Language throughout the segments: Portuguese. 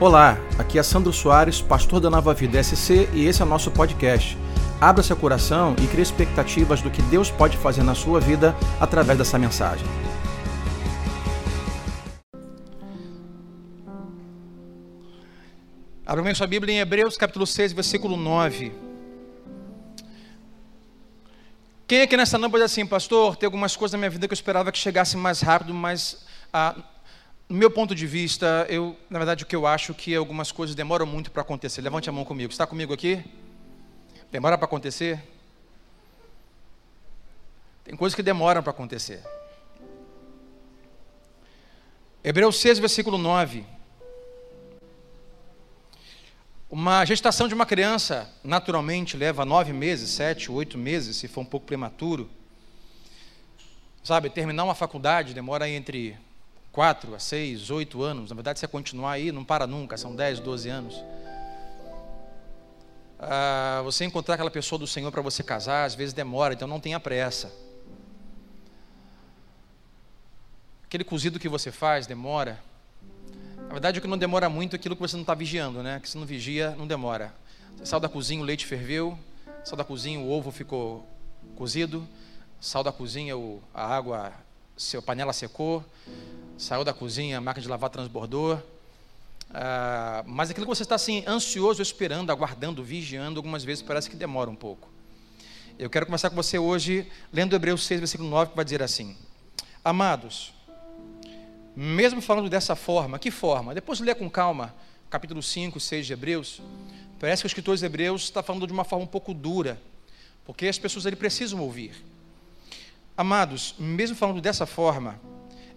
Olá, aqui é Sandro Soares, pastor da Nova Vida SC e esse é o nosso podcast. Abra seu coração e crie expectativas do que Deus pode fazer na sua vida através dessa mensagem. Abra bem sua Bíblia em Hebreus capítulo 6, versículo 9. Quem aqui nessa noite pode dizer assim, pastor, tem algumas coisas na minha vida que eu esperava que chegassem mais rápido, mas ah, no meu ponto de vista, eu, na verdade, o que eu acho que algumas coisas demoram muito para acontecer. Levante a mão comigo. Está comigo aqui? Demora para acontecer? Tem coisas que demoram para acontecer. Hebreus 6, versículo 9. Uma gestação de uma criança, naturalmente, leva nove meses, sete, oito meses, se for um pouco prematuro. Sabe, terminar uma faculdade demora entre quatro a seis, oito anos. Na verdade, você continuar aí, não para nunca, são dez, doze anos. Ah, você encontrar aquela pessoa do Senhor para você casar, às vezes demora, então não tenha pressa. Aquele cozido que você faz demora. Na verdade, o que não demora muito é aquilo que você não está vigiando, né? Que se não vigia, não demora. Você saiu da cozinha, o leite ferveu, saiu da cozinha, o ovo ficou cozido, saiu da cozinha, a água, a panela secou, saiu da cozinha, a máquina de lavar transbordou. Ah, mas aquilo que você está assim, ansioso, esperando, aguardando, vigiando, algumas vezes parece que demora um pouco. Eu quero conversar com você hoje, lendo Hebreus 6, versículo 9, que vai dizer assim: Amados, mesmo falando dessa forma, que forma? Depois lê com calma, capítulo 5, 6 de Hebreus. Parece que o escritor de Hebreus está falando de uma forma um pouco dura, porque as pessoas ali precisam ouvir. Amados, mesmo falando dessa forma,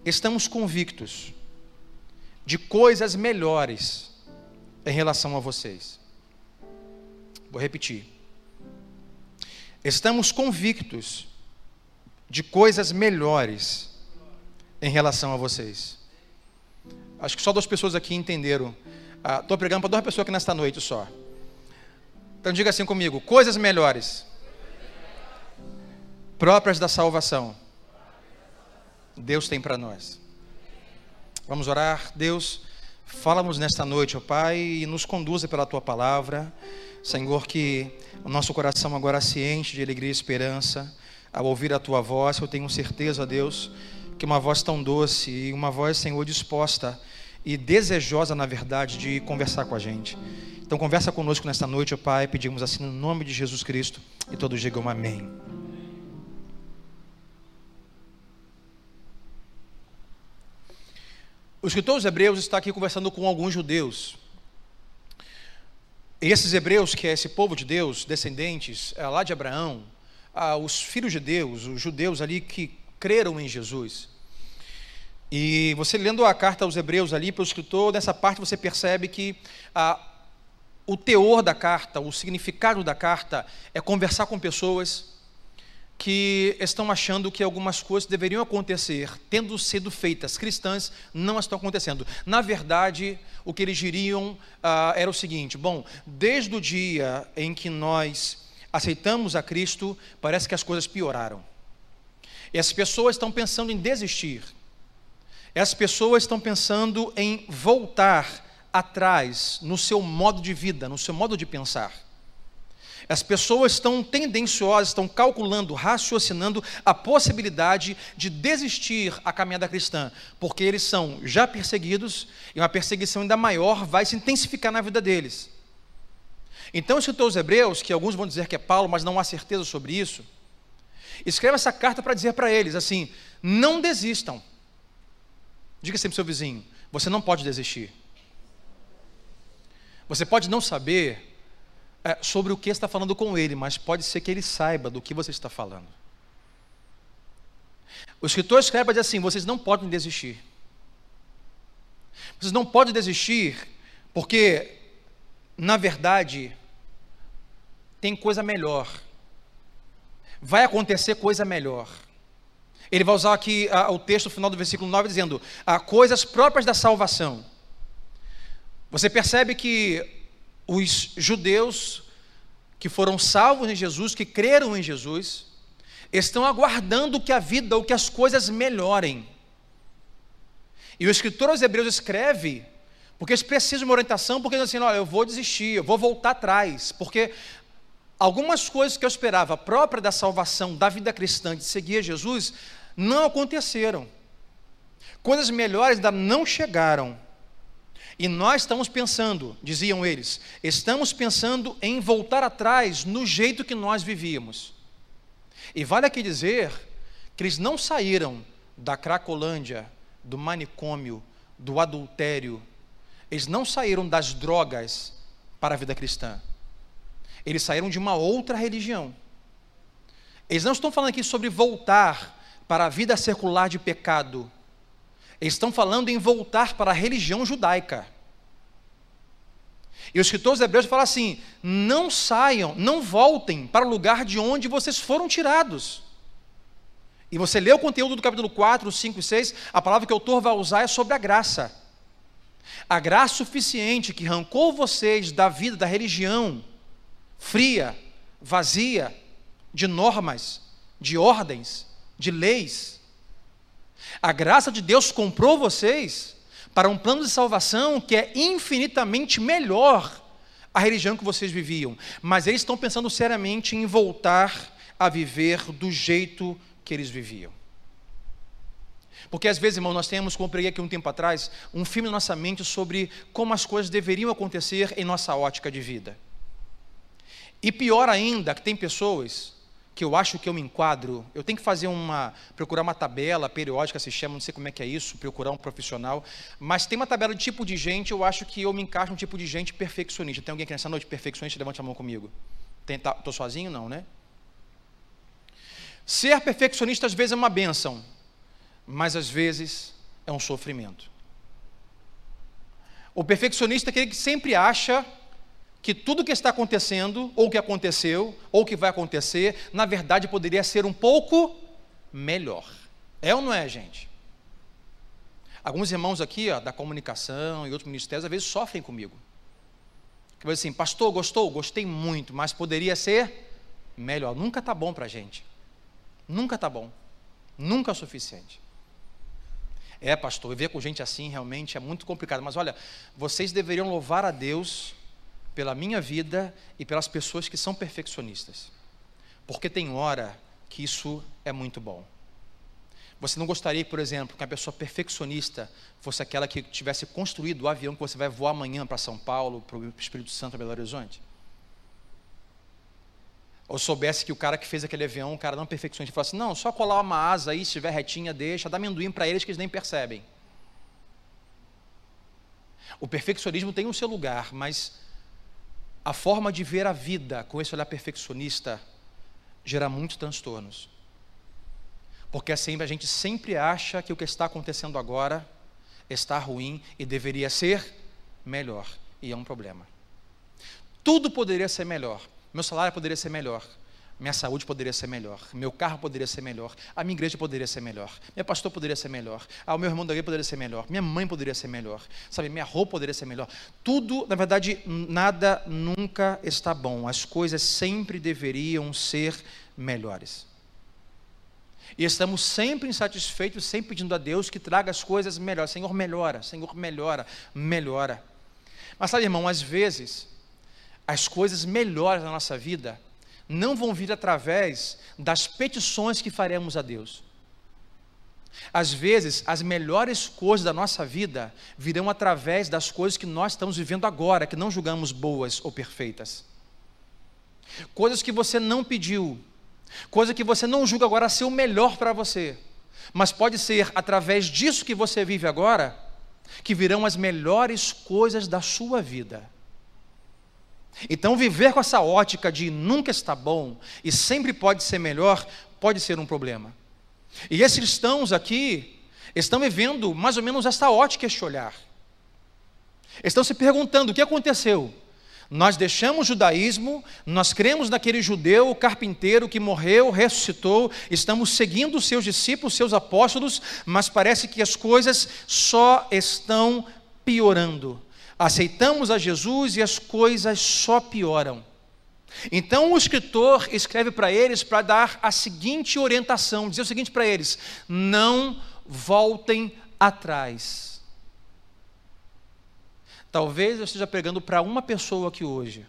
estamos convictos de coisas melhores em relação a vocês. Vou repetir. Estamos convictos de coisas melhores em relação a vocês. Acho que só duas pessoas aqui entenderam. Estou ah, pregando para duas pessoas aqui nesta noite só. Então diga assim comigo: coisas melhores, próprias da salvação Deus tem para nós. Vamos orar. Deus, fala-nos nesta noite, ó Pai, e nos conduza pela tua palavra. Senhor, que o nosso coração agora se enche de alegria e esperança ao ouvir a tua voz. Eu tenho certeza, Deus, que uma voz tão doce e uma voz, Senhor, disposta e desejosa, na verdade, de conversar com a gente. Então, conversa conosco nesta noite, ó Pai. Pedimos assim no nome de Jesus Cristo e todos digam amém. O escritor dos Hebreus está aqui conversando com alguns judeus. E esses hebreus, que é esse povo de Deus, descendentes é, lá de Abraão, ah, os filhos de Deus, os judeus ali que creram em Jesus. E você lendo a carta aos Hebreus ali, pelo escritor, nessa parte você percebe que ah, o teor da carta, o significado da carta é conversar com pessoas que estão achando que algumas coisas deveriam acontecer, tendo sido feitas cristãs, não estão acontecendo. Na verdade, o que eles diriam ah, era o seguinte: bom, desde o dia em que nós aceitamos a Cristo, parece que as coisas pioraram. E as pessoas estão pensando em desistir. As pessoas estão pensando em voltar atrás no seu modo de vida, no seu modo de pensar. As pessoas estão tendenciosas, estão calculando, raciocinando a possibilidade de desistir a caminhada cristã, porque eles são já perseguidos e uma perseguição ainda maior vai se intensificar na vida deles. Então, o escritor aos Hebreus, que alguns vão dizer que é Paulo, mas não há certeza sobre isso, escreve essa carta para dizer para eles assim: não desistam. Diga sempre ao seu vizinho: você não pode desistir. Você pode não saber é, sobre o que está falando com ele, mas pode ser que ele saiba do que você está falando. O escritor escreve para dizer assim: vocês não podem desistir. Vocês não podem desistir, porque, na verdade, tem coisa melhor. Vai acontecer coisa melhor. Ele vai usar aqui ah, o texto final do versículo 9 dizendo: ah, coisas próprias da salvação. Você percebe que os judeus que foram salvos em Jesus, que creram em Jesus, estão aguardando que a vida ou que as coisas melhorem. E o escritor aos Hebreus escreve Porque eles precisam de uma orientação, porque assim, olha, eu vou desistir, eu vou voltar atrás, porque algumas coisas que eu esperava própria da salvação, da vida cristã, de seguir Jesus, não aconteceram. Coisas melhores ainda não chegaram. E nós estamos pensando, diziam eles, estamos pensando em voltar atrás no jeito que nós vivíamos. E vale aqui dizer que eles não saíram da Cracolândia, do manicômio, do adultério, eles não saíram das drogas para a vida cristã. Eles saíram de uma outra religião. Eles não estão falando aqui sobre voltar para a vida secular de pecado. Eles estão falando em voltar para a religião judaica. E os escritores hebreus falam assim: não saiam, não voltem para o lugar de onde vocês foram tirados. E você lê o conteúdo do capítulo 4, 5 e 6, a palavra que o autor vai usar é sobre a graça. A graça suficiente que arrancou vocês da vida da religião fria, vazia, de normas, de ordens, de leis. A graça de Deus comprou vocês para um plano de salvação que é infinitamente melhor a religião que vocês viviam. Mas eles estão pensando seriamente em voltar a viver do jeito que eles viviam. Porque às vezes, irmão, nós temos, como preguei aqui um tempo atrás, um filme na nossa mente sobre como as coisas deveriam acontecer em nossa ótica de vida. E pior ainda, que tem pessoas que eu acho que eu me enquadro, eu tenho que fazer uma, procurar uma tabela periódica, se chama, não sei como é que é isso, procurar um profissional, mas tem uma tabela de tipo de gente, eu acho que eu me encaixo um tipo de gente perfeccionista. Tem alguém aqui nessa noite perfeccionista? Levante a mão comigo. Estou tá, sozinho? Não, né? Ser perfeccionista às vezes é uma benção, mas às vezes é um sofrimento. O perfeccionista é aquele que sempre acha que tudo que está acontecendo, ou que aconteceu, ou que vai acontecer, na verdade poderia ser um pouco melhor. É ou não é, gente? Alguns irmãos aqui, ó, da comunicação e outros ministérios, às vezes sofrem comigo. Que vai assim, pastor, gostou? Gostei muito, mas poderia ser melhor. Nunca está bom para a gente. Nunca está bom. Nunca é o suficiente. É, pastor, viver com gente assim realmente é muito complicado. Mas olha, vocês deveriam louvar a Deus pela minha vida e pelas pessoas que são perfeccionistas. Porque tem hora que isso é muito bom. Você não gostaria, por exemplo, que uma pessoa perfeccionista fosse aquela que tivesse construído o avião que você vai voar amanhã para São Paulo, para o Espírito Santo, para Belo Horizonte? Ou soubesse que o cara que fez aquele avião, o cara não perfeccionista, falasse, não, só colar uma asa aí, se estiver retinha, deixa, dá amendoim para eles que eles nem percebem. O perfeccionismo tem o seu lugar, mas a forma de ver a vida com esse olhar perfeccionista gera muitos transtornos. Porque assim a gente sempre acha que o que está acontecendo agora está ruim e deveria ser melhor, e é um problema. Tudo poderia ser melhor, meu salário poderia ser melhor. Minha saúde poderia ser melhor. Meu carro poderia ser melhor. A minha igreja poderia ser melhor. Meu pastor poderia ser melhor. Ah, o meu irmão da igreja poderia ser melhor. Minha mãe poderia ser melhor. Sabe, minha roupa poderia ser melhor. Tudo, na verdade, nada nunca está bom. As coisas sempre deveriam ser melhores. E estamos sempre insatisfeitos, sempre pedindo a Deus que traga as coisas melhores. Senhor, melhora. Senhor, melhora. Melhora. Mas sabe, irmão, às vezes as coisas melhores na nossa vida não vão vir através das petições que faremos a Deus. Às vezes, as melhores coisas da nossa vida virão através das coisas que nós estamos vivendo agora, que não julgamos boas ou perfeitas. Coisas que você não pediu, coisa que você não julga agora ser o melhor para você, mas pode ser através disso que você vive agora que virão as melhores coisas da sua vida. Então, viver com essa ótica de nunca está bom e sempre pode ser melhor, pode ser um problema. E esses cristãos aqui estão vivendo mais ou menos esta ótica, este olhar. Estão se perguntando: o que aconteceu? Nós deixamos o judaísmo, nós cremos naquele judeu carpinteiro que morreu, ressuscitou, estamos seguindo seus discípulos, seus apóstolos, mas parece que as coisas só estão piorando aceitamos a Jesus e as coisas só pioram. Então o escritor escreve para eles para dar a seguinte orientação, dizer o seguinte para eles: não voltem atrás. Talvez eu esteja pregando para uma pessoa aqui hoje,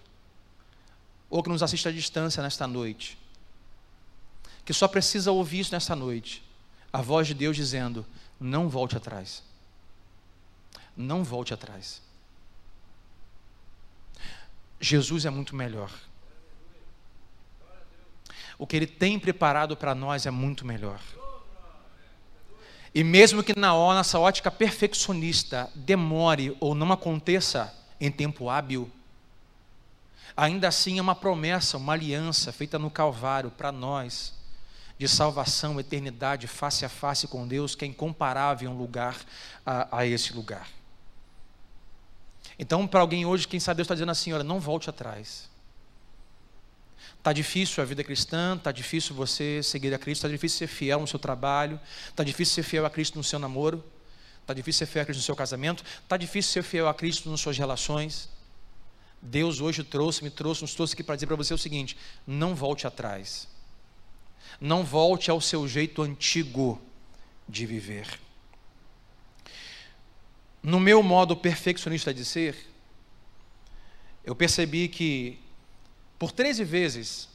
ou que nos assiste à distância nesta noite, que só precisa ouvir isso nesta noite, a voz de Deus dizendo: não volte atrás. Não volte atrás. Jesus é muito melhor. O que Ele tem preparado para nós é muito melhor. E mesmo que na nossa ótica perfeccionista demore ou não aconteça em tempo hábil, ainda assim é uma promessa, uma aliança feita no Calvário para nós, de salvação, eternidade, face a face com Deus, que é incomparável um lugar a, a esse lugar. Então, para alguém hoje, quem sabe Deus está dizendo assim: olha, não volte atrás. Está difícil a vida cristã, está difícil você seguir a Cristo, está difícil ser fiel no seu trabalho, está difícil ser fiel a Cristo no seu namoro, está difícil ser fiel a Cristo no seu casamento, está difícil ser fiel a Cristo nas suas relações. Deus hoje trouxe, me trouxe, nos trouxe aqui para dizer para você o seguinte: não volte atrás, não volte ao seu jeito antigo de viver. No meu modo perfeccionista de ser, eu percebi que por 13 vezes,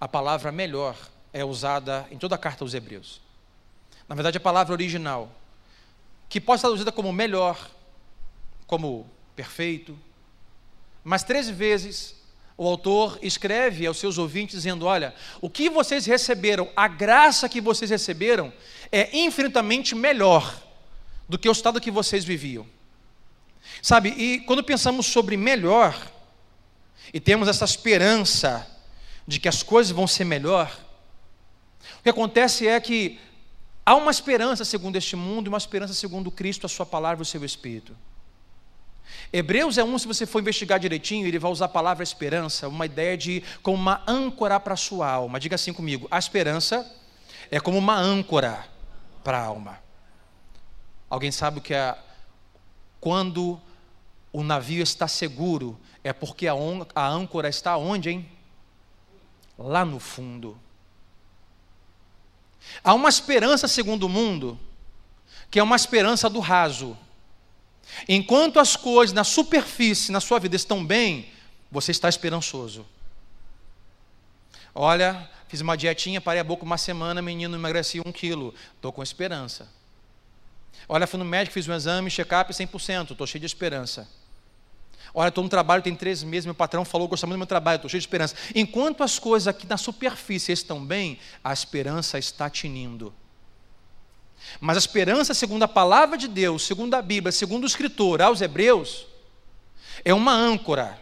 a palavra melhor é usada em toda a carta aos Hebreus. Na verdade, a palavra original, que pode ser traduzida como melhor, como perfeito, mas 13 vezes o autor escreve aos seus ouvintes dizendo: Olha, o que vocês receberam, a graça que vocês receberam, é infinitamente melhor do que o estado que vocês viviam. Sabe, e quando pensamos sobre melhor, e temos essa esperança de que as coisas vão ser melhor, o que acontece é que há uma esperança segundo este mundo e uma esperança segundo Cristo, a Sua palavra e o seu Espírito. Hebreus é um, se você for investigar direitinho, ele vai usar a palavra esperança, uma ideia de como uma âncora para a sua alma. Diga assim comigo: a esperança é como uma âncora para a alma. Alguém sabe o que é quando o navio está seguro, é porque a, a âncora está onde, hein? Lá no fundo. Há uma esperança segundo o mundo, que é uma esperança do raso. Enquanto as coisas na superfície, na sua vida estão bem, você está esperançoso. Olha, fiz uma dietinha, parei a boca uma semana, menino emagreci um quilo, estou com esperança. Olha, fui no médico, fiz um exame, check-up 100%, estou cheio de esperança. Olha, estou no trabalho, tem três meses, meu patrão falou, gosta muito do meu trabalho, estou cheio de esperança. Enquanto as coisas aqui na superfície estão bem, a esperança está tinindo. Mas a esperança, segundo a palavra de Deus, segundo a Bíblia, segundo o escritor aos Hebreus, é uma âncora.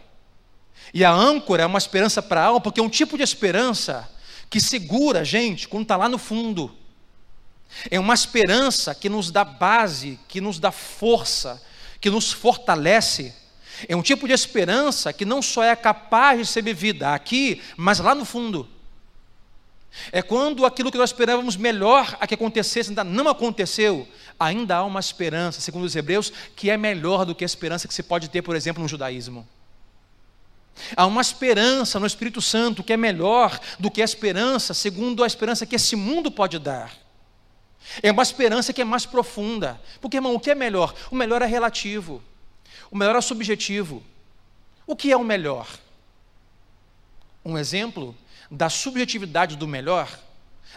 E a âncora é uma esperança para a alma, porque é um tipo de esperança que segura a gente quando está lá no fundo. É uma esperança que nos dá base, que nos dá força, que nos fortalece é um tipo de esperança que não só é capaz de ser vivida aqui, mas lá no fundo. É quando aquilo que nós esperávamos melhor a que acontecesse ainda não aconteceu, ainda há uma esperança, segundo os hebreus, que é melhor do que a esperança que se pode ter, por exemplo, no judaísmo. Há uma esperança no Espírito Santo que é melhor do que a esperança, segundo a esperança que esse mundo pode dar. É uma esperança que é mais profunda. Porque, irmão, o que é melhor? O melhor é relativo. O melhor é subjetivo. O que é o melhor? Um exemplo da subjetividade do melhor,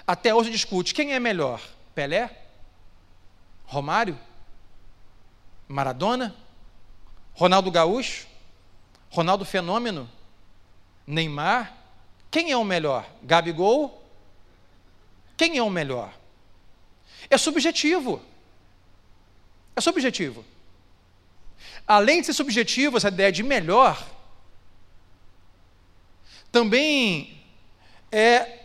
até hoje discute quem é melhor: Pelé? Romário? Maradona? Ronaldo Gaúcho? Ronaldo Fenômeno? Neymar? Quem é o melhor? Gabigol? Quem é o melhor? É subjetivo. É subjetivo além de ser subjetivo, essa ideia de melhor, também é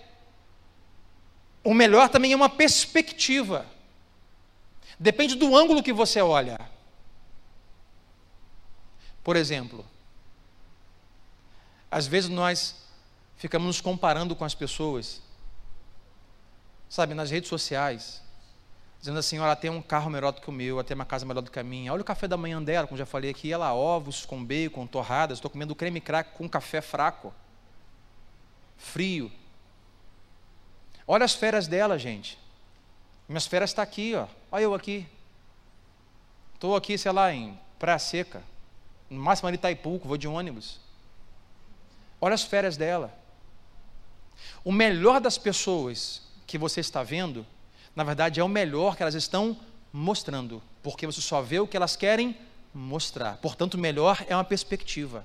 o melhor também é uma perspectiva. Depende do ângulo que você olha. Por exemplo, às vezes nós ficamos nos comparando com as pessoas, sabe, nas redes sociais dizendo assim: olha, ela tem um carro melhor do que o meu, ela tem uma casa melhor do que a minha. Olha o café da manhã dela, como já falei aqui, ela ovos com bacon, torradas. Estou comendo creme crack com café fraco, frio. Olha as férias dela, gente. Minhas férias estão tá aqui, ó. Olha eu aqui. Estou aqui, sei lá, em Praia Seca, No máximo ali Itaipu, vou de ônibus. Olha as férias dela. O melhor das pessoas que você está vendo, na verdade, é o melhor que elas estão mostrando, porque você só vê o que elas querem mostrar. Portanto, melhor é uma perspectiva.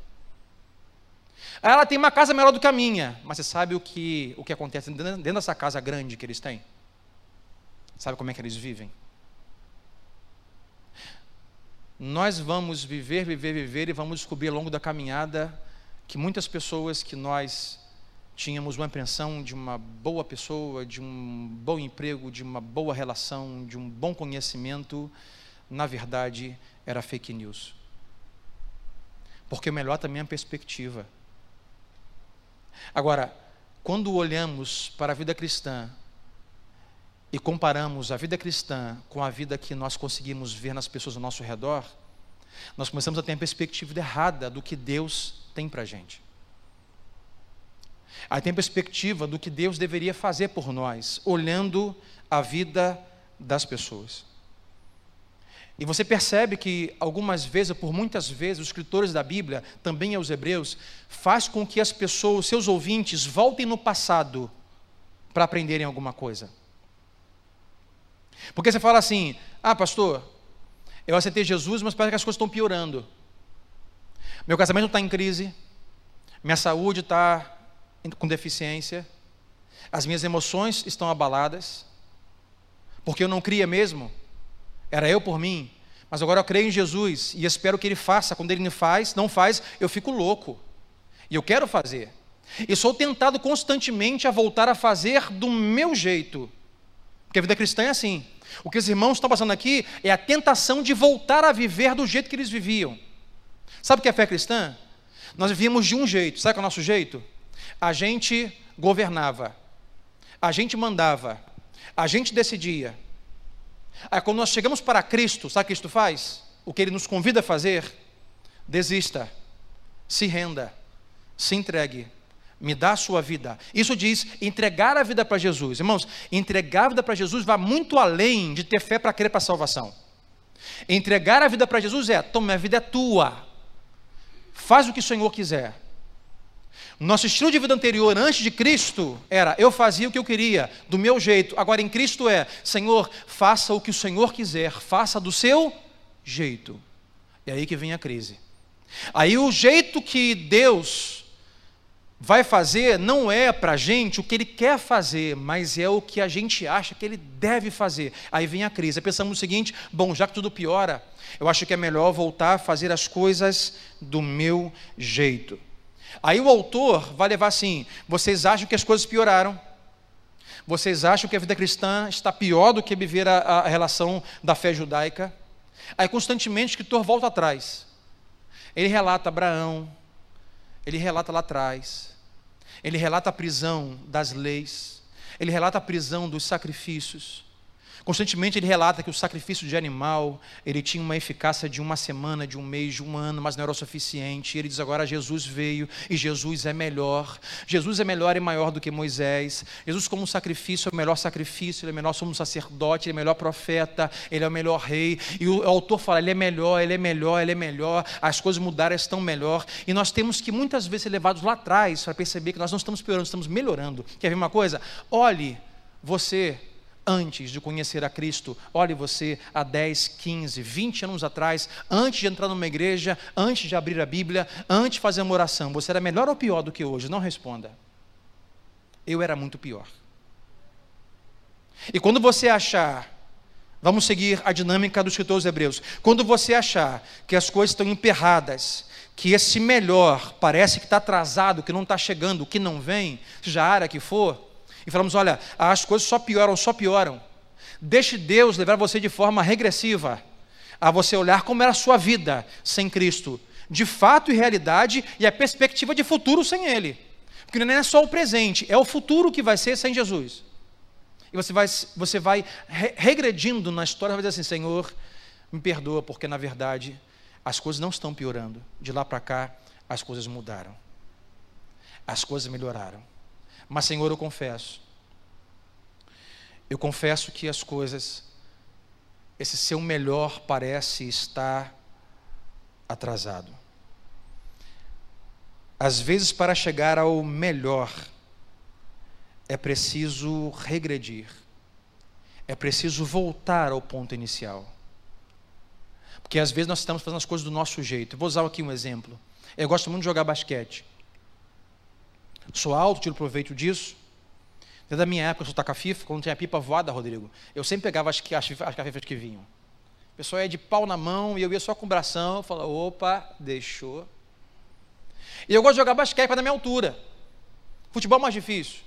Ela tem uma casa melhor do que a minha, mas você sabe o que, o que acontece dentro dessa casa grande que eles têm? Sabe como é que eles vivem? Nós vamos viver, viver, viver e vamos descobrir ao longo da caminhada que muitas pessoas que nós tínhamos uma impressão de uma boa pessoa, de um bom emprego, de uma boa relação, de um bom conhecimento, na verdade era fake news. Porque melhor também é a perspectiva. Agora, quando olhamos para a vida cristã e comparamos a vida cristã com a vida que nós conseguimos ver nas pessoas ao nosso redor, nós começamos a ter a perspectiva errada do que Deus tem para a gente. Aí tem perspectiva do que Deus deveria fazer por nós, olhando a vida das pessoas. E você percebe que algumas vezes, por muitas vezes, os escritores da Bíblia, também aos hebreus, faz com que as pessoas, seus ouvintes, voltem no passado para aprenderem alguma coisa. Porque você fala assim: "Ah, pastor, eu aceitei Jesus, mas parece que as coisas estão piorando. Meu casamento está em crise, minha saúde está com deficiência, as minhas emoções estão abaladas, porque eu não cria mesmo era eu por mim, mas agora eu creio em Jesus e espero que Ele faça. Quando Ele não faz, não faz, eu fico louco. E eu quero fazer. E sou tentado constantemente a voltar a fazer do meu jeito. Porque a vida cristã é assim. O que os irmãos estão passando aqui é a tentação de voltar a viver do jeito que eles viviam. Sabe o que é fé cristã? Nós vivíamos de um jeito. Sabe qual é o nosso jeito? A gente governava, a gente mandava, a gente decidia. Aí, quando nós chegamos para Cristo, sabe o que Cristo faz? O que Ele nos convida a fazer? Desista, se renda, se entregue, me dá a sua vida. Isso diz entregar a vida para Jesus. Irmãos, entregar a vida para Jesus vai muito além de ter fé para crer para a salvação. Entregar a vida para Jesus é: toma, a vida é tua, faz o que o Senhor quiser. Nosso estilo de vida anterior, antes de Cristo, era eu fazia o que eu queria, do meu jeito. Agora em Cristo é, Senhor, faça o que o Senhor quiser, faça do seu jeito. É aí que vem a crise. Aí o jeito que Deus vai fazer não é para a gente o que Ele quer fazer, mas é o que a gente acha que Ele deve fazer. Aí vem a crise. Pensamos o seguinte: bom, já que tudo piora, eu acho que é melhor voltar a fazer as coisas do meu jeito. Aí o autor vai levar assim: vocês acham que as coisas pioraram? Vocês acham que a vida cristã está pior do que viver a, a relação da fé judaica? Aí constantemente o escritor volta atrás. Ele relata Abraão, ele relata lá atrás, ele relata a prisão das leis, ele relata a prisão dos sacrifícios, Constantemente ele relata que o sacrifício de animal, ele tinha uma eficácia de uma semana, de um mês, de um ano, mas não era o suficiente. Ele diz agora Jesus veio e Jesus é melhor. Jesus é melhor e maior do que Moisés. Jesus como sacrifício é o melhor sacrifício, ele é melhor como sacerdote, ele é o melhor profeta, ele é o melhor rei. E o autor fala, ele é melhor, ele é melhor, ele é melhor. As coisas mudaram, estão melhor. E nós temos que muitas vezes ser levados lá atrás para perceber que nós não estamos piorando, estamos melhorando. Quer ver uma coisa? Olhe você antes de conhecer a Cristo. Olhe você há 10, 15, 20 anos atrás, antes de entrar numa igreja, antes de abrir a Bíblia, antes de fazer uma oração, você era melhor ou pior do que hoje? Não responda. Eu era muito pior. E quando você achar, vamos seguir a dinâmica dos escritores hebreus, quando você achar que as coisas estão emperradas, que esse melhor parece que está atrasado, que não está chegando, que não vem, seja a área que for, e falamos: olha, as coisas só pioram, só pioram. Deixe Deus levar você de forma regressiva a você olhar como era a sua vida sem Cristo, de fato e realidade, e a perspectiva de futuro sem Ele. Porque não é só o presente, é o futuro que vai ser sem Jesus. E você vai, você vai regredindo na história, vai dizer assim: Senhor, me perdoa, porque na verdade as coisas não estão piorando. De lá para cá, as coisas mudaram. As coisas melhoraram. Mas, Senhor, eu confesso. Eu confesso que as coisas, esse seu melhor parece estar atrasado. Às vezes, para chegar ao melhor, é preciso regredir, é preciso voltar ao ponto inicial. Porque às vezes nós estamos fazendo as coisas do nosso jeito. vou usar aqui um exemplo. Eu gosto muito de jogar basquete. Sou alto, tiro proveito disso. Desde a minha época, eu sou taca-fifa, quando tinha pipa voada, Rodrigo, eu sempre pegava as, as, as cafifas que vinham. O pessoal ia de pau na mão e eu ia só com o bração, falava, opa, deixou. E eu gosto de jogar basquete para da minha altura. Futebol é mais difícil.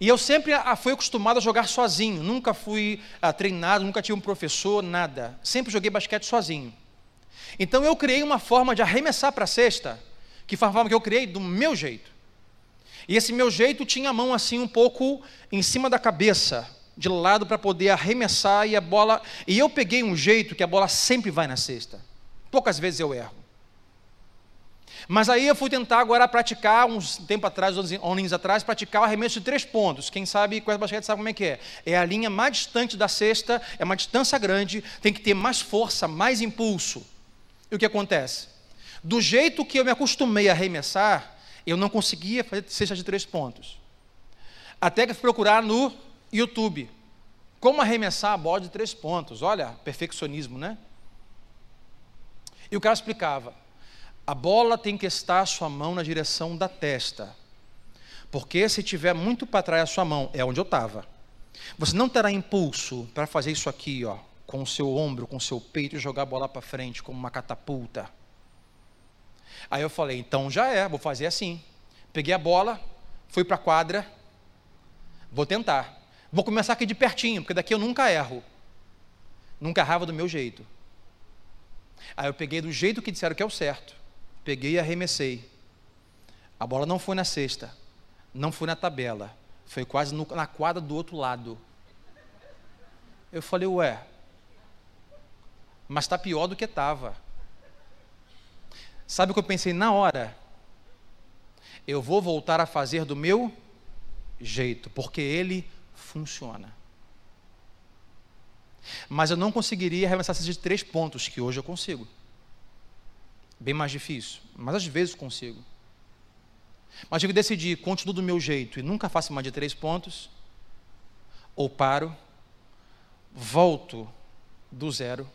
E eu sempre fui acostumado a jogar sozinho, nunca fui ah, treinado, nunca tive um professor, nada. Sempre joguei basquete sozinho. Então eu criei uma forma de arremessar para a cesta, que foi a forma que eu criei do meu jeito. E esse meu jeito tinha a mão assim um pouco em cima da cabeça, de lado para poder arremessar e a bola. E eu peguei um jeito que a bola sempre vai na cesta. Poucas vezes eu erro. Mas aí eu fui tentar agora praticar, uns tempo atrás, uns anos atrás, praticar o arremesso de três pontos. Quem sabe, essa basquete sabe como é que é. É a linha mais distante da cesta, é uma distância grande, tem que ter mais força, mais impulso. E o que acontece? Do jeito que eu me acostumei a arremessar, eu não conseguia fazer cesta de três pontos. Até que fui procurar no YouTube. Como arremessar a bola de três pontos. Olha, perfeccionismo, né? E o cara explicava a bola tem que estar a sua mão na direção da testa. Porque se tiver muito para trás a sua mão, é onde eu estava. Você não terá impulso para fazer isso aqui, ó, com o seu ombro, com o seu peito e jogar a bola para frente como uma catapulta. Aí eu falei, então já é, vou fazer assim. Peguei a bola, fui para a quadra, vou tentar. Vou começar aqui de pertinho, porque daqui eu nunca erro. Nunca errava do meu jeito. Aí eu peguei do jeito que disseram que é o certo. Peguei e arremessei. A bola não foi na cesta, não foi na tabela, foi quase no, na quadra do outro lado. Eu falei, ué, mas está pior do que estava. Sabe o que eu pensei na hora? Eu vou voltar a fazer do meu jeito, porque ele funciona. Mas eu não conseguiria arremessar esses três pontos que hoje eu consigo bem mais difícil, mas às vezes consigo. Mas eu decidi, continuo do meu jeito e nunca faço mais de três pontos, ou paro, volto do zero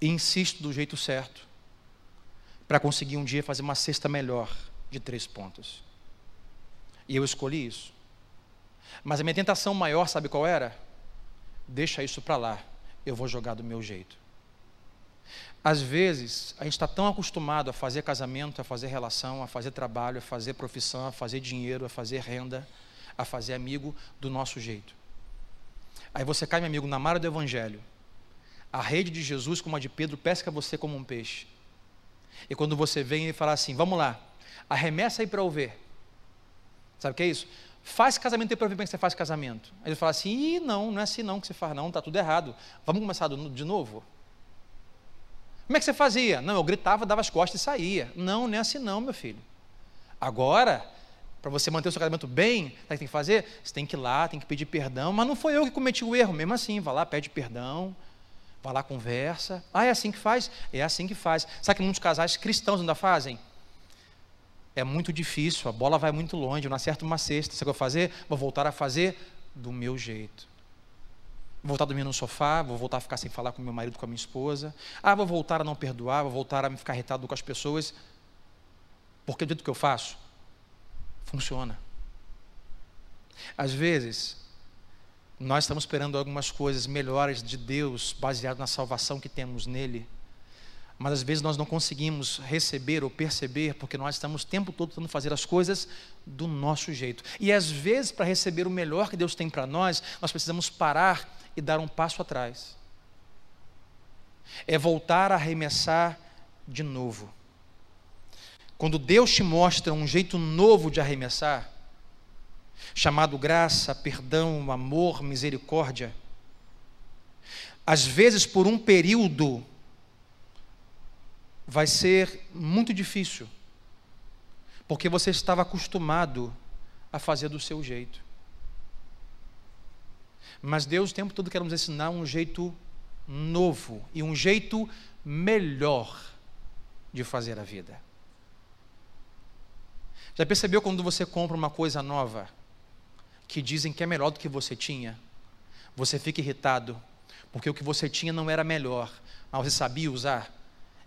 e insisto do jeito certo para conseguir um dia fazer uma cesta melhor de três pontos. E eu escolhi isso. Mas a minha tentação maior, sabe qual era? Deixa isso para lá, eu vou jogar do meu jeito. Às vezes, a gente está tão acostumado a fazer casamento, a fazer relação, a fazer trabalho, a fazer profissão, a fazer dinheiro, a fazer renda, a fazer amigo do nosso jeito. Aí você cai, meu amigo, na mara do Evangelho. A rede de Jesus, como a de Pedro, pesca você como um peixe. E quando você vem e fala assim: vamos lá, arremessa aí para eu ver. Sabe o que é isso? Faz casamento aí para ver como você faz casamento. Aí ele fala assim: Ih, não, não é assim não que você faz, não, está tudo errado. Vamos começar de novo? Como é que você fazia? Não, eu gritava, dava as costas e saía. Não, não é assim não, meu filho. Agora, para você manter o seu casamento bem, sabe o que tem que fazer? Você tem que ir lá, tem que pedir perdão, mas não foi eu que cometi o erro, mesmo assim, vá lá, pede perdão, vá lá, conversa. Ah, é assim que faz? É assim que faz. Sabe que muitos casais cristãos ainda fazem? É muito difícil, a bola vai muito longe, eu não acerto uma cesta. Sabe o que eu vou fazer? Vou voltar a fazer do meu jeito. Vou voltar a dormir no sofá, vou voltar a ficar sem falar com meu marido, com a minha esposa. Ah, vou voltar a não perdoar, vou voltar a me ficar irritado com as pessoas. Porque do jeito que eu faço, funciona. Às vezes, nós estamos esperando algumas coisas melhores de Deus, baseado na salvação que temos nele. Mas às vezes nós não conseguimos receber ou perceber, porque nós estamos o tempo todo tentando fazer as coisas do nosso jeito. E às vezes, para receber o melhor que Deus tem para nós, nós precisamos parar e dar um passo atrás. É voltar a arremessar de novo. Quando Deus te mostra um jeito novo de arremessar, chamado graça, perdão, amor, misericórdia, às vezes por um período vai ser muito difícil, porque você estava acostumado a fazer do seu jeito. Mas Deus o tempo todo quer nos ensinar um jeito novo e um jeito melhor de fazer a vida. Já percebeu quando você compra uma coisa nova que dizem que é melhor do que você tinha? Você fica irritado, porque o que você tinha não era melhor, mas você sabia usar.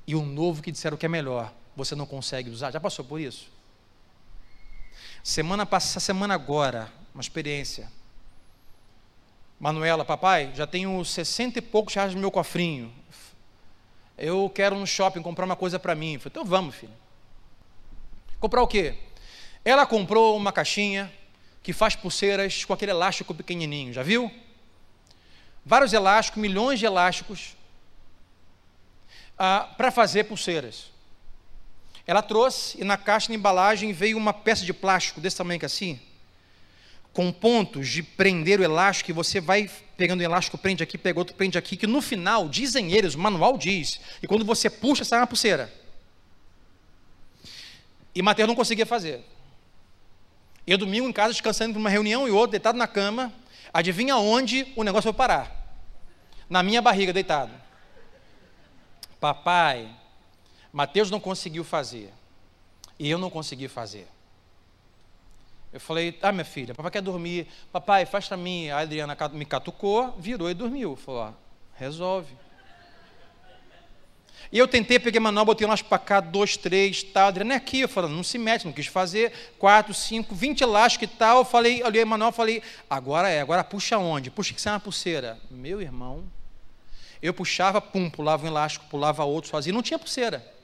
E o novo que disseram que é melhor, você não consegue usar. Já passou por isso? Semana passada, semana agora, uma experiência. Manuela, papai, já tenho sessenta e poucos reais no meu cofrinho. Eu quero no shopping comprar uma coisa para mim. falei, então vamos, filho. Comprar o quê? Ela comprou uma caixinha que faz pulseiras com aquele elástico pequenininho, já viu? Vários elásticos, milhões de elásticos ah, para fazer pulseiras. Ela trouxe e na caixa de embalagem veio uma peça de plástico desse tamanho assim, com pontos de prender o elástico, e você vai pegando o elástico, prende aqui, pega outro, prende aqui, que no final, dizem eles, o manual diz, e quando você puxa, sai uma pulseira. E Mateus não conseguia fazer. Eu domingo em casa, descansando para uma reunião e outro, deitado na cama, adivinha onde o negócio foi parar? Na minha barriga, deitado. Papai, Mateus não conseguiu fazer. E eu não consegui fazer. Eu falei, ah, minha filha, papai quer dormir. Papai, faz para mim. A Adriana me catucou, virou e dormiu. Falou, ah, resolve. E eu tentei, peguei manual, botei umas para cá, dois, três, tal. Adriana é aqui. Eu falei, não se mete, não quis fazer. Quatro, cinco, vinte elásticos e tal. Eu falei, olhei manual, falei, agora é, agora puxa onde? Puxa que é uma pulseira. Meu irmão, eu puxava, pum, pulava um elástico, pulava outro sozinho, não tinha pulseira.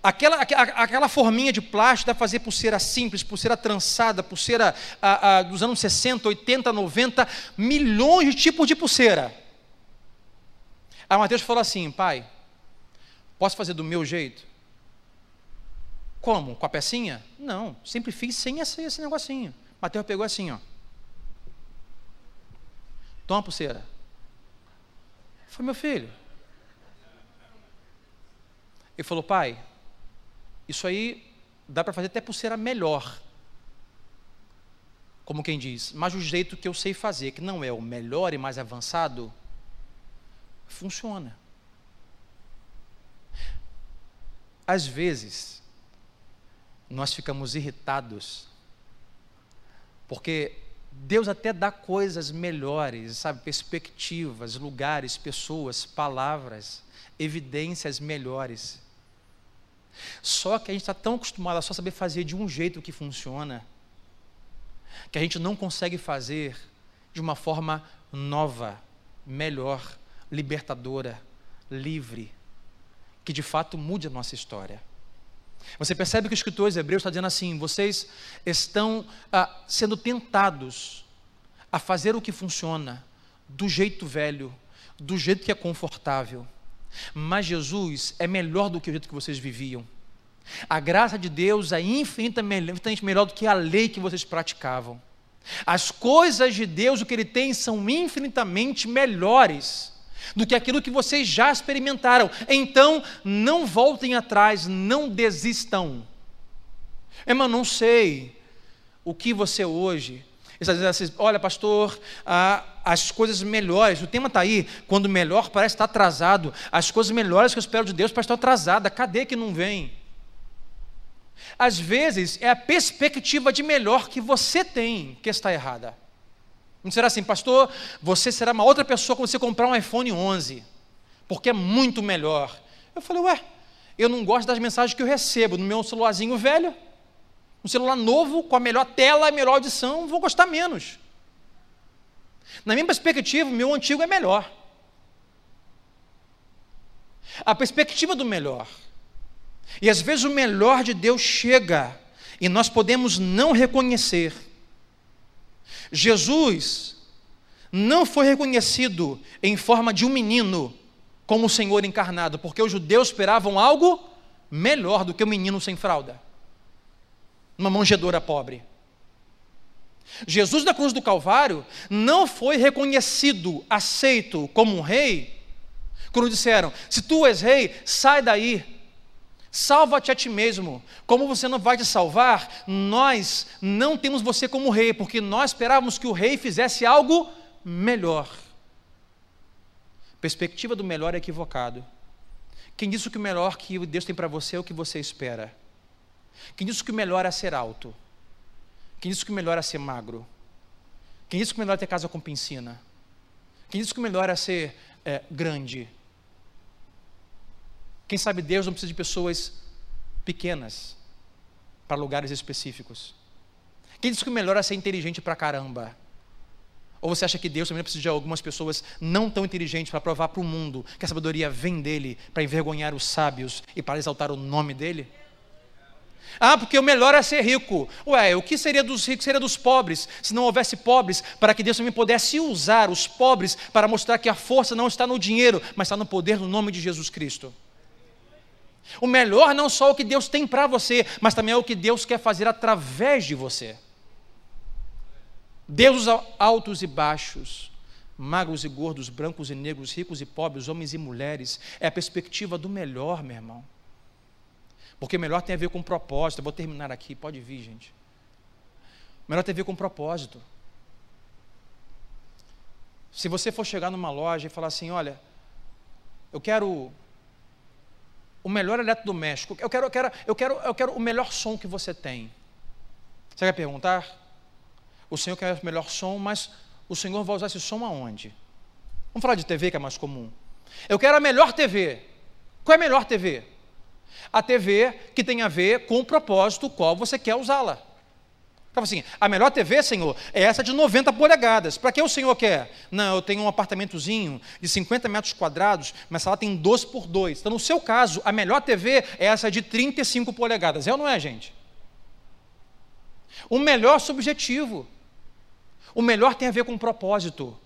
Aquela, aquela forminha de plástico dá para fazer pulseira simples, pulseira trançada, pulseira ah, ah, dos anos 60, 80, 90, milhões de tipos de pulseira. Aí Mateus falou assim: pai, posso fazer do meu jeito? Como? Com a pecinha? Não, sempre fiz sem esse, esse negocinho. Mateus pegou assim, ó. Toma a pulseira. Foi meu filho. Ele falou, pai, isso aí dá para fazer até pulseira melhor. Como quem diz, mas o jeito que eu sei fazer, que não é o melhor e mais avançado, funciona. Às vezes, nós ficamos irritados, porque Deus até dá coisas melhores, sabe, perspectivas, lugares, pessoas, palavras, evidências melhores. Só que a gente está tão acostumado a só saber fazer de um jeito que funciona, que a gente não consegue fazer de uma forma nova, melhor, libertadora, livre, que de fato mude a nossa história. Você percebe que o escritor Hebreus está dizendo assim: vocês estão ah, sendo tentados a fazer o que funciona do jeito velho, do jeito que é confortável. Mas Jesus é melhor do que o jeito que vocês viviam. A graça de Deus é infinitamente melhor do que a lei que vocês praticavam. As coisas de Deus, o que Ele tem, são infinitamente melhores do que aquilo que vocês já experimentaram. Então, não voltem atrás, não desistam. É, mas não sei o que você hoje está dizendo assim, olha, pastor, ah, as coisas melhores, o tema está aí, quando melhor parece estar atrasado, as coisas melhores que eu espero de Deus parece estar atrasada, cadê que não vem? Às vezes é a perspectiva de melhor que você tem que está errada. Não será assim, pastor, você será uma outra pessoa quando você comprar um iPhone 11, porque é muito melhor. Eu falei, ué, eu não gosto das mensagens que eu recebo no meu celularzinho velho. Um celular novo, com a melhor tela e melhor audição, vou gostar menos. Na minha perspectiva, o meu antigo é melhor. A perspectiva do melhor. E às vezes o melhor de Deus chega e nós podemos não reconhecer. Jesus não foi reconhecido em forma de um menino como o Senhor encarnado, porque os judeus esperavam algo melhor do que um menino sem fralda, uma manjedora pobre. Jesus da cruz do Calvário não foi reconhecido, aceito como um rei, quando disseram: se tu és rei, sai daí, Salva-te a ti mesmo. Como você não vai te salvar, nós não temos você como rei, porque nós esperávamos que o rei fizesse algo melhor. Perspectiva do melhor é equivocado. Quem disse que o melhor que Deus tem para você é o que você espera? Quem disse que o melhor é ser alto? Quem disse que o melhor é ser magro? Quem disse que o melhor é ter casa com piscina? Quem disse que o melhor é ser é, grande? Quem sabe Deus não precisa de pessoas pequenas para lugares específicos? Quem disse que o melhor é ser inteligente para caramba? Ou você acha que Deus também precisa de algumas pessoas não tão inteligentes para provar para o mundo que a sabedoria vem dele para envergonhar os sábios e para exaltar o nome dele? Ah, porque o melhor é ser rico. Ué, o que seria dos ricos? Seria dos pobres, se não houvesse pobres, para que Deus também pudesse usar os pobres para mostrar que a força não está no dinheiro, mas está no poder do nome de Jesus Cristo. O melhor não só o que Deus tem para você, mas também é o que Deus quer fazer através de você. Deus altos e baixos, magros e gordos, brancos e negros, ricos e pobres, homens e mulheres, é a perspectiva do melhor, meu irmão. Porque melhor tem a ver com propósito. Eu vou terminar aqui, pode vir, gente. Melhor tem a ver com propósito. Se você for chegar numa loja e falar assim, olha, eu quero o melhor eletrodoméstico, eu quero, eu quero, eu quero, eu quero o melhor som que você tem. Você vai perguntar? O Senhor quer o melhor som, mas o Senhor vai usar esse som aonde? Vamos falar de TV, que é mais comum. Eu quero a melhor TV. Qual é a melhor TV? A TV que tem a ver com o propósito qual você quer usá-la. Fala assim, a melhor TV, Senhor, é essa de 90 polegadas. Para que o Senhor quer? Não, eu tenho um apartamentozinho de 50 metros quadrados, mas ela tem 12 por 2. Então, no seu caso, a melhor TV é essa de 35 polegadas. É ou não é, gente? O melhor subjetivo. O melhor tem a ver com propósito.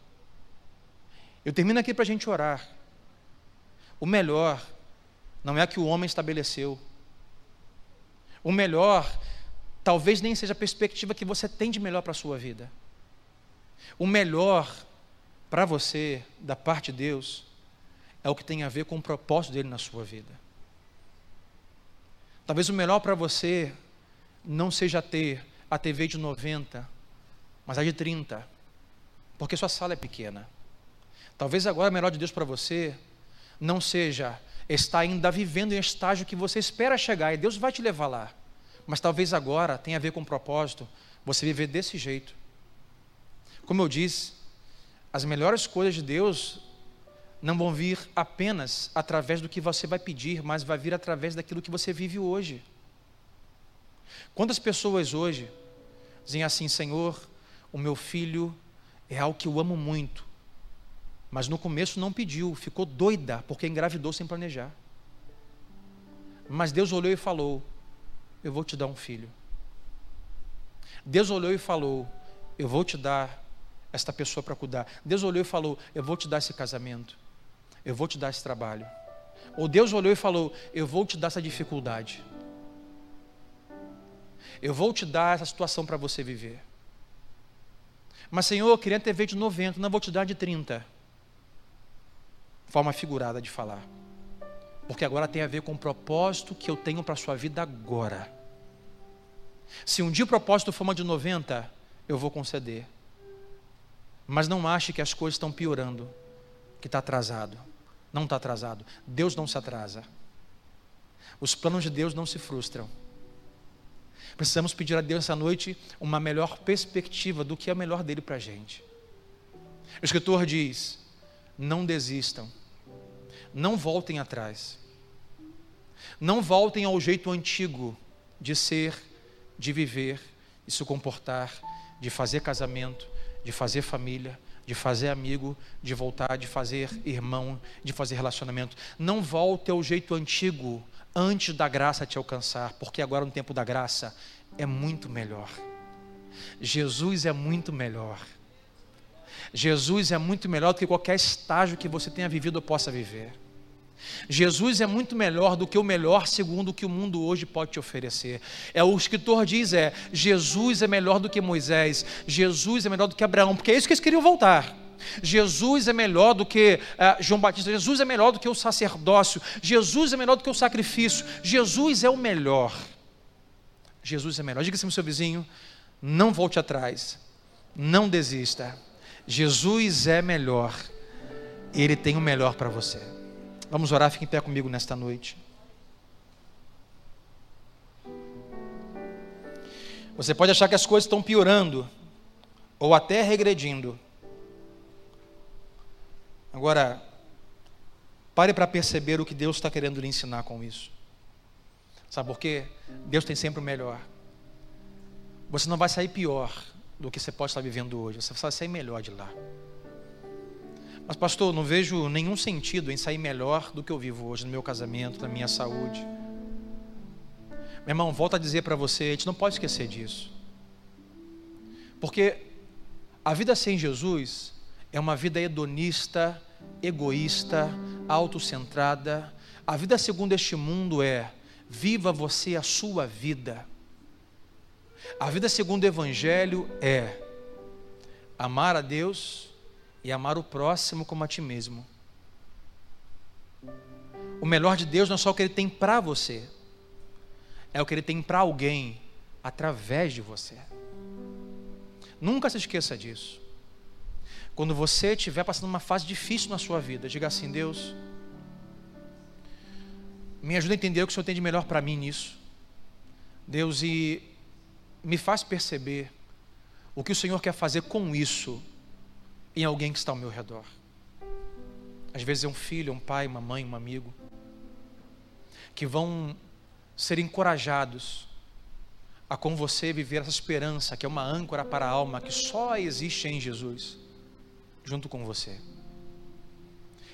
Eu termino aqui para a gente orar. O melhor não é a que o homem estabeleceu. O melhor talvez nem seja a perspectiva que você tem de melhor para a sua vida. O melhor para você, da parte de Deus, é o que tem a ver com o propósito dele na sua vida. Talvez o melhor para você não seja ter a TV de 90, mas a de 30, porque sua sala é pequena. Talvez agora o melhor de Deus para você não seja está ainda vivendo em estágio que você espera chegar e Deus vai te levar lá. Mas talvez agora tenha a ver com um propósito você viver desse jeito. Como eu disse, as melhores coisas de Deus não vão vir apenas através do que você vai pedir, mas vai vir através daquilo que você vive hoje. Quantas pessoas hoje dizem assim: Senhor, o meu filho é algo que eu amo muito, mas no começo não pediu, ficou doida, porque engravidou sem planejar. Mas Deus olhou e falou: Eu vou te dar um filho. Deus olhou e falou: Eu vou te dar esta pessoa para cuidar. Deus olhou e falou: Eu vou te dar esse casamento. Eu vou te dar esse trabalho. Ou Deus olhou e falou: Eu vou te dar essa dificuldade. Eu vou te dar essa situação para você viver. Mas, Senhor, eu queria ter de 90, não vou te dar de 30 forma figurada de falar. Porque agora tem a ver com o propósito que eu tenho para a sua vida agora. Se um dia o propósito for uma de 90, eu vou conceder. Mas não ache que as coisas estão piorando, que está atrasado. Não está atrasado. Deus não se atrasa. Os planos de Deus não se frustram. Precisamos pedir a Deus essa noite uma melhor perspectiva do que é melhor dele para a gente. O escritor diz: não desistam não voltem atrás. Não voltem ao jeito antigo de ser, de viver, de se comportar, de fazer casamento, de fazer família, de fazer amigo, de voltar, de fazer irmão, de fazer relacionamento. Não volte ao jeito antigo antes da graça te alcançar, porque agora no tempo da graça é muito melhor. Jesus é muito melhor. Jesus é muito melhor do que qualquer estágio que você tenha vivido ou possa viver. Jesus é muito melhor do que o melhor segundo o que o mundo hoje pode te oferecer. É o escritor diz é Jesus é melhor do que Moisés, Jesus é melhor do que Abraão, porque é isso que eles queriam voltar. Jesus é melhor do que uh, João Batista, Jesus é melhor do que o sacerdócio, Jesus é melhor do que o sacrifício, Jesus é o melhor. Jesus é melhor. Diga assim o seu vizinho: não volte atrás, não desista. Jesus é melhor, Ele tem o melhor para você. Vamos orar, fique em pé comigo nesta noite. Você pode achar que as coisas estão piorando, ou até regredindo. Agora, pare para perceber o que Deus está querendo lhe ensinar com isso. Sabe por quê? Deus tem sempre o melhor. Você não vai sair pior do que você pode estar vivendo hoje, você vai sair melhor de lá. Mas, pastor, não vejo nenhum sentido em sair melhor do que eu vivo hoje no meu casamento, na minha saúde. Meu irmão, volto a dizer para você, a gente não pode esquecer disso. Porque a vida sem Jesus é uma vida hedonista, egoísta, autocentrada. A vida segundo este mundo é: viva você a sua vida. A vida segundo o Evangelho é amar a Deus e amar o próximo como a ti mesmo. O melhor de Deus não é só o que Ele tem para você, é o que Ele tem para alguém através de você. Nunca se esqueça disso. Quando você estiver passando uma fase difícil na sua vida, diga assim: Deus, me ajuda a entender o que o Senhor tem de melhor para mim nisso. Deus, e me faz perceber o que o Senhor quer fazer com isso em alguém que está ao meu redor. Às vezes é um filho, um pai, uma mãe, um amigo, que vão ser encorajados a com você viver essa esperança, que é uma âncora para a alma, que só existe em Jesus, junto com você.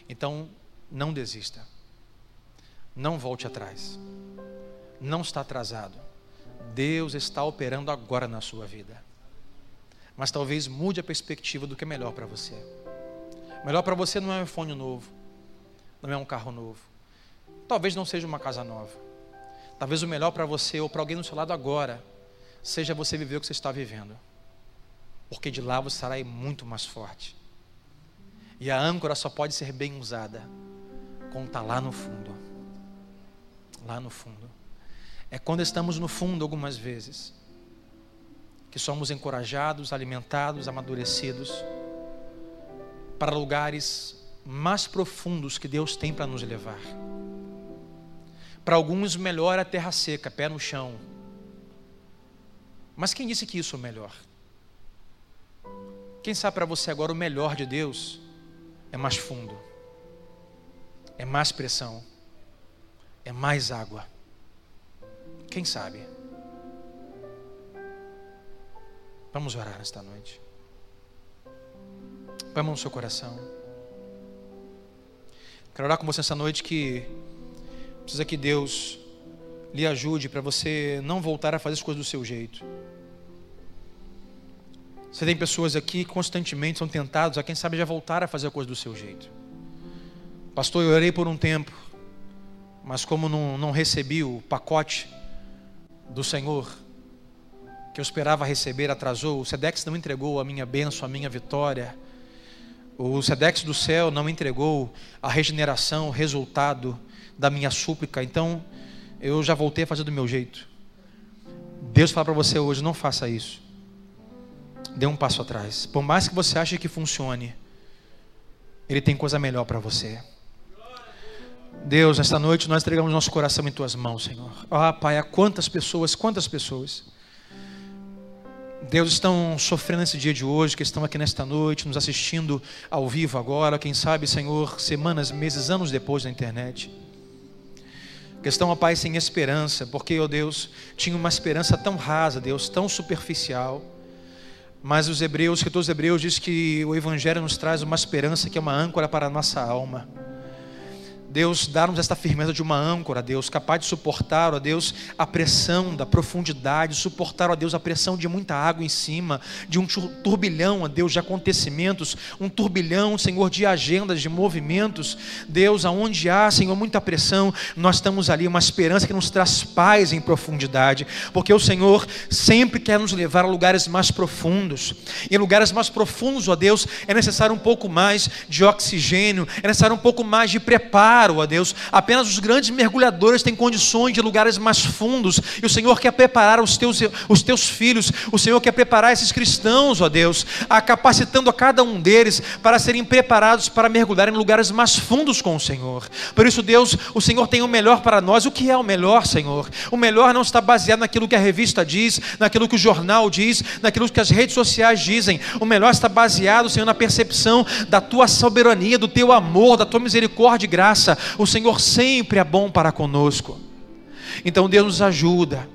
Então, não desista. Não volte atrás. Não está atrasado. Deus está operando agora na sua vida mas talvez mude a perspectiva do que é melhor para você. Melhor para você não é um iPhone novo, não é um carro novo, talvez não seja uma casa nova. Talvez o melhor para você ou para alguém do seu lado agora seja você viver o que você está vivendo, porque de lá você estará muito mais forte. E a âncora só pode ser bem usada quando está lá no fundo. Lá no fundo. É quando estamos no fundo algumas vezes que somos encorajados, alimentados, amadurecidos para lugares mais profundos que Deus tem para nos levar. Para alguns, melhor é a terra seca, pé no chão. Mas quem disse que isso é o melhor? Quem sabe para você agora o melhor de Deus é mais fundo, é mais pressão, é mais água. Quem sabe? Vamos orar nesta noite. A mão no seu coração. Quero orar com você essa noite que precisa que Deus lhe ajude para você não voltar a fazer as coisas do seu jeito. Você tem pessoas aqui que constantemente são tentados a quem sabe já voltar a fazer a coisa do seu jeito. Pastor, eu orei por um tempo, mas como não, não recebi o pacote do Senhor, que eu esperava receber atrasou. O Sedex não entregou a minha bênção, a minha vitória. O Sedex do céu não entregou a regeneração, o resultado da minha súplica. Então, eu já voltei a fazer do meu jeito. Deus fala para você hoje: não faça isso. Dê um passo atrás. Por mais que você ache que funcione, Ele tem coisa melhor para você. Deus, nesta noite nós entregamos nosso coração em tuas mãos, Senhor. Ah, Pai, há quantas pessoas, quantas pessoas Deus estão sofrendo esse dia de hoje, que estão aqui nesta noite, nos assistindo ao vivo agora, quem sabe, Senhor, semanas, meses, anos depois na internet. Que estão, ó Pai, sem esperança, porque, ó Deus, tinha uma esperança tão rasa, Deus, tão superficial. Mas os hebreus, que todos os hebreus, diz que o Evangelho nos traz uma esperança que é uma âncora para a nossa alma. Deus, dar-nos esta firmeza de uma âncora, Deus, capaz de suportar, ó Deus, a pressão da profundidade, suportar, ó Deus, a pressão de muita água em cima, de um turbilhão, ó Deus, de acontecimentos, um turbilhão, Senhor, de agendas, de movimentos. Deus, aonde há, Senhor, muita pressão, nós estamos ali, uma esperança que nos traz paz em profundidade, porque o Senhor sempre quer nos levar a lugares mais profundos. E em lugares mais profundos, ó Deus, é necessário um pouco mais de oxigênio, é necessário um pouco mais de preparo claro, ó Deus, apenas os grandes mergulhadores têm condições de lugares mais fundos, e o Senhor quer preparar os teus, os teus filhos, o Senhor quer preparar esses cristãos, ó Deus, a capacitando a cada um deles para serem preparados para mergulhar em lugares mais fundos com o Senhor. Por isso, Deus, o Senhor tem o melhor para nós. O que é o melhor, Senhor? O melhor não está baseado naquilo que a revista diz, naquilo que o jornal diz, naquilo que as redes sociais dizem. O melhor está baseado, Senhor, na percepção da tua soberania, do teu amor, da tua misericórdia e graça. O Senhor sempre é bom para conosco. Então, Deus nos ajuda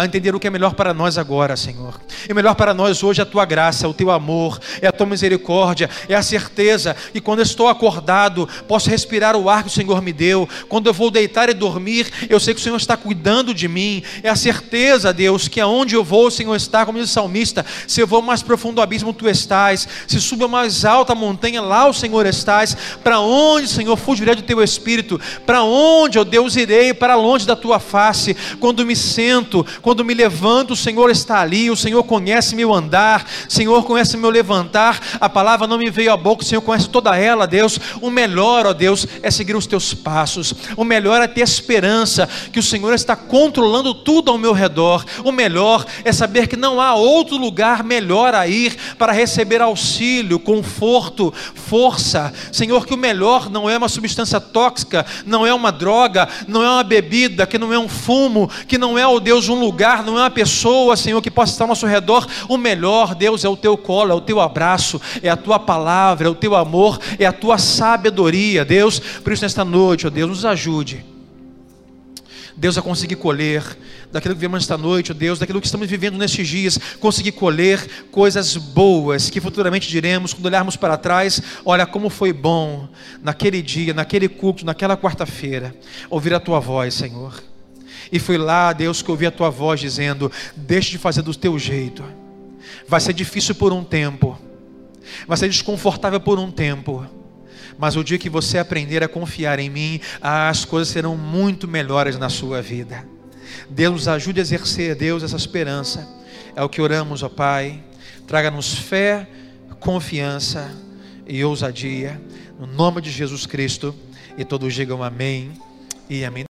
a entender o que é melhor para nós agora, Senhor. E melhor para nós hoje é a tua graça, o teu amor, é a tua misericórdia, é a certeza que quando estou acordado, posso respirar o ar que o Senhor me deu. Quando eu vou deitar e dormir, eu sei que o Senhor está cuidando de mim. É a certeza, Deus, que aonde eu vou, o Senhor está, como diz o salmista: se eu vou mais profundo abismo, tu estás. Se subo a mais alta montanha, lá o Senhor estás. Para onde, Senhor, fugirei do teu espírito? Para onde, ó Deus, irei? Para longe da tua face. Quando me sento, me levanto, o Senhor está ali, o Senhor conhece meu andar, o Senhor conhece meu levantar. A palavra não me veio à boca, o Senhor conhece toda ela, Deus. O melhor, ó Deus, é seguir os teus passos. O melhor é ter esperança que o Senhor está controlando tudo ao meu redor. O melhor é saber que não há outro lugar melhor a ir para receber auxílio, conforto, força. Senhor, que o melhor não é uma substância tóxica, não é uma droga, não é uma bebida, que não é um fumo, que não é, ó Deus, um lugar, não é uma pessoa, Senhor, que possa estar ao nosso redor. O melhor, Deus, é o teu colo, é o teu abraço, é a tua palavra, é o teu amor, é a tua sabedoria, Deus. Por isso, nesta noite, ó Deus, nos ajude. Deus, a conseguir colher daquilo que vivemos esta noite, ó Deus, daquilo que estamos vivendo nestes dias, conseguir colher coisas boas que futuramente diremos, quando olharmos para trás, olha como foi bom naquele dia, naquele culto, naquela quarta-feira, ouvir a tua voz, Senhor. E foi lá, Deus, que ouvi a tua voz dizendo: Deixe de fazer do teu jeito. Vai ser difícil por um tempo, vai ser desconfortável por um tempo. Mas o dia que você aprender a confiar em mim, as coisas serão muito melhores na sua vida. Deus nos ajude a exercer, Deus, essa esperança. É o que oramos, ó Pai. Traga-nos fé, confiança e ousadia. No nome de Jesus Cristo. E todos digam amém e amém.